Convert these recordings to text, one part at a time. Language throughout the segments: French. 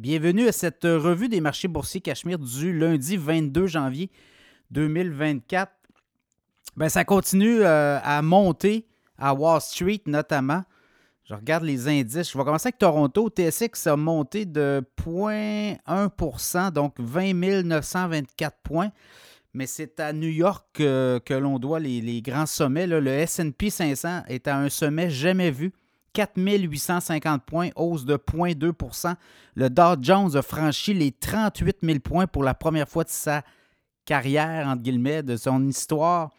Bienvenue à cette revue des marchés boursiers Cachemire du lundi 22 janvier 2024. Ben, ça continue euh, à monter à Wall Street notamment. Je regarde les indices. Je vais commencer avec Toronto. TSX a monté de 0,1% donc 20 924 points. Mais c'est à New York que, l'on doit les, grands sommets. Le SP 500 est à un sommet jamais vu 4850 points, hausse de 0,2% Le Dow Jones a franchi les 38 000 points pour la première fois de sa carrière, entre guillemets, de son histoire.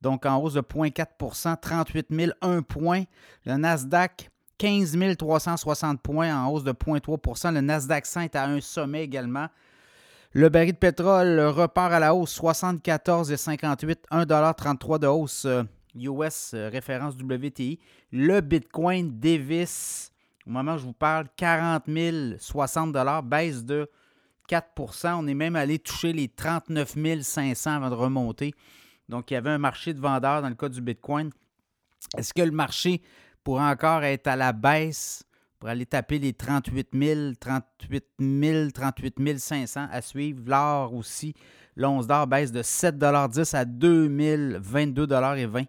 Donc en hausse de 0,4% 38 001 points. Le Nasdaq, 15 360 points en hausse de 0,3% Le Nasdaq 100 est à un sommet également. Le baril de pétrole repart à la hausse, 74,58, 1,33 de hausse euh, US euh, référence WTI. Le Bitcoin Davis, au moment où je vous parle, 40 060 baisse de 4% On est même allé toucher les 39 500 avant de remonter. Donc, il y avait un marché de vendeurs dans le cas du Bitcoin. Est-ce que le marché pourrait encore être à la baisse? Pour aller taper les 38 000, 38 000, 38 500 à suivre? L'or aussi L'once d'or baisse de 7,10 à 2022,20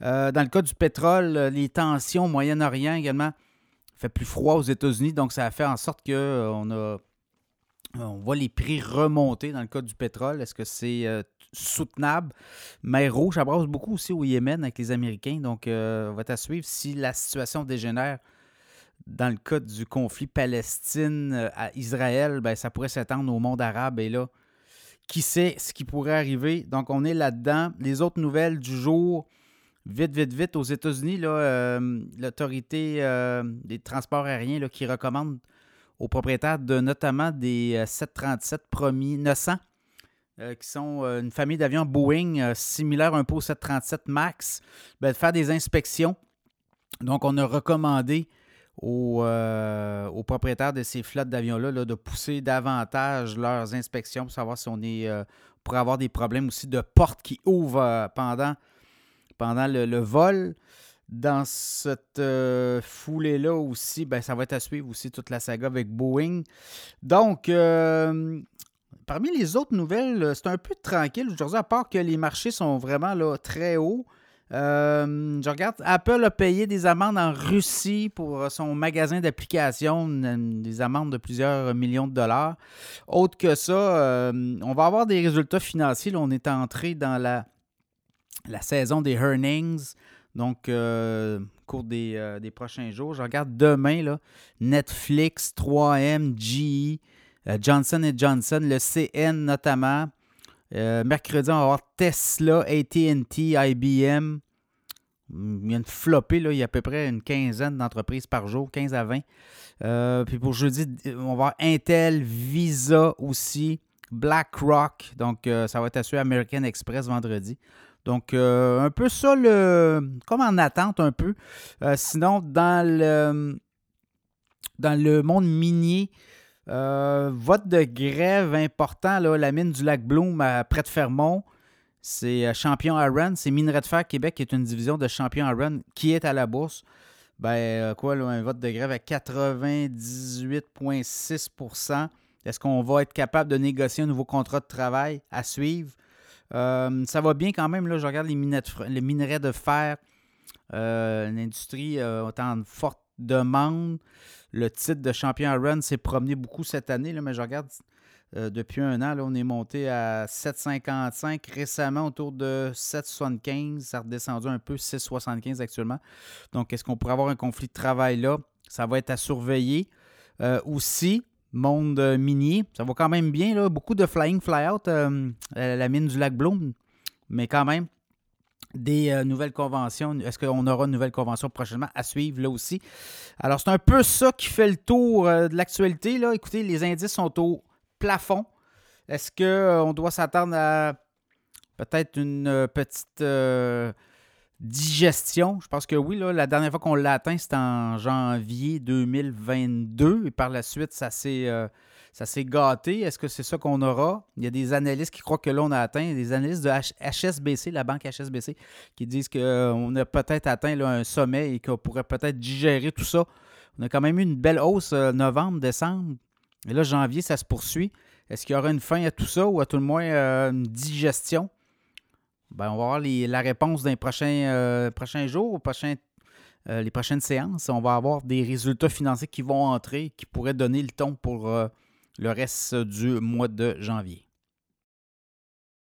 euh, Dans le cas du pétrole, euh, les tensions au Moyen-Orient également fait plus froid aux États-Unis, donc ça a fait en sorte qu'on euh, a on voit les prix remonter dans le cas du pétrole. Est-ce que c'est soutenable? Mais rouge, ça beaucoup aussi au Yémen avec les Américains. Donc, on va à suivre si la situation dégénère dans le cas du conflit Palestine à Israël, ben, ça pourrait s'étendre au monde arabe. Et là, qui sait ce qui pourrait arriver? Donc, on est là-dedans. Les autres nouvelles du jour, vite, vite, vite, aux États-Unis, euh, l'autorité euh, des transports aériens là, qui recommande aux propriétaires de notamment des 737 euh, promis 900, qui sont une famille d'avions Boeing similaire un peu au 737 MAX, ben, de faire des inspections. Donc, on a recommandé euh, aux, propriétaires de ces flottes d'avions-là de pousser davantage leurs inspections pour savoir si on est euh, pour avoir des problèmes aussi de portes qui ouvrent euh, pendant, pendant le, vol. Dans cette foulée-là aussi, ben, ça va être à suivre aussi toute la saga avec Boeing. Donc, parmi les autres nouvelles, c'est un peu tranquille aujourd'hui, à part que les marchés sont vraiment là, très hauts. Euh, je regarde, Apple a payé des amendes en Russie pour son magasin d'applications, des amendes de plusieurs millions de dollars. Autre que ça, euh, on va avoir des résultats financiers. on est entré dans la, saison des earnings. Donc, euh, au cours des, prochains jours, je regarde demain Netflix, 3M, GE, Johnson Johnson, le CN notamment. Euh, mercredi, on va avoir Tesla, ATT, IBM. Il y a une flopée, il y a à peu près une quinzaine d'entreprises par jour, 15 à 20. Euh, puis pour jeudi, on va avoir Intel, Visa aussi, BlackRock. Donc, euh, ça va être assuré American Express vendredi. Donc, un peu ça, le, comme en attente un peu. sinon, dans le, dans le monde minier, euh, vote de grève important, là, la mine du lac Bloom près de Fermont. C'est euh, Champion Iron. C'est Minerai de Fer Québec qui est une division de Champion Iron qui est à la bourse. Ben, euh, quoi, un vote de grève à 98,6% Est-ce qu'on va être capable de négocier un nouveau contrat de travail à suivre? ça va bien quand même. Là, je regarde les, minerais de fer. L'industrie autant de forte demande. Le titre de champion run s'est promené beaucoup cette année, là, mais je regarde euh, depuis un an, on est monté à 7,55. Récemment, autour de 7,75. Ça a redescendu un peu, 6,75 actuellement. Donc, est-ce qu'on pourrait avoir un conflit de travail là? Ça va être à surveiller. Euh, aussi, monde minier, ça va quand même bien. Là. Beaucoup de flying, fly-out, euh, la mine du lac Bloom. Mais quand même, des euh, nouvelles conventions. Est-ce qu'on aura une nouvelle convention prochainement à suivre là aussi? Alors, c'est un peu ça qui fait le tour euh, de l'actualité. Là. Écoutez, les indices sont au plafond. Est-ce qu'on euh, doit s'attendre à peut-être une petite digestion? Je pense que oui. Là, la dernière fois qu'on l'a atteint, c'était en janvier 2022. Et par la suite, ça s'est ça s'est gâté. Est-ce que c'est ça qu'on aura? Il y a des analystes qui croient que là, on a atteint, des analystes de HSBC, la banque HSBC, qui disent qu'on a peut-être atteint un sommet et qu'on pourrait peut-être digérer tout ça. On a quand même eu une belle hausse euh, novembre, décembre. Et là, janvier, ça se poursuit. Est-ce qu'il y aura une fin à tout ça ou à tout le moins euh, une digestion? Ben, on va voir la réponse dans les prochains, euh, prochains jours, euh, les prochaines séances. On va avoir des résultats financiers qui vont entrer, qui pourraient donner le ton pour le reste du mois de janvier.